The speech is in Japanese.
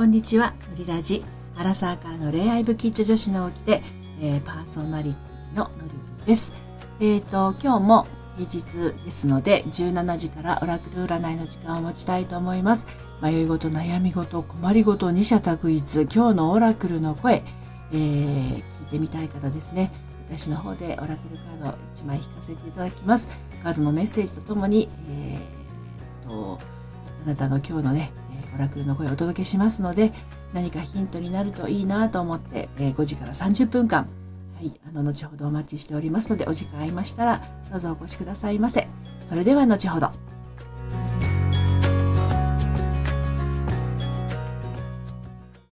こんにちは、のりラジ。アラサーからの恋愛ブキッチ女子の起きて、えー、パーソナリティののりです。えっ、ー、と、今日も平日ですので、17時からオラクル占いの時間を持ちたいと思います。迷い事、悩み事、困り事、二者択一、今日のオラクルの声、えー、聞いてみたい方ですね。私の方でオラクルカード1枚引かせていただきます。カードのメッセージとともに、えー、と、あなたの今日のね、オラクルの声をお届けしますので、何かヒントになるといいなと思って、え5時から30分間、はい、あの、後ほどお待ちしておりますので、お時間ありましたら、どうぞお越しくださいませ。それでは後ほど。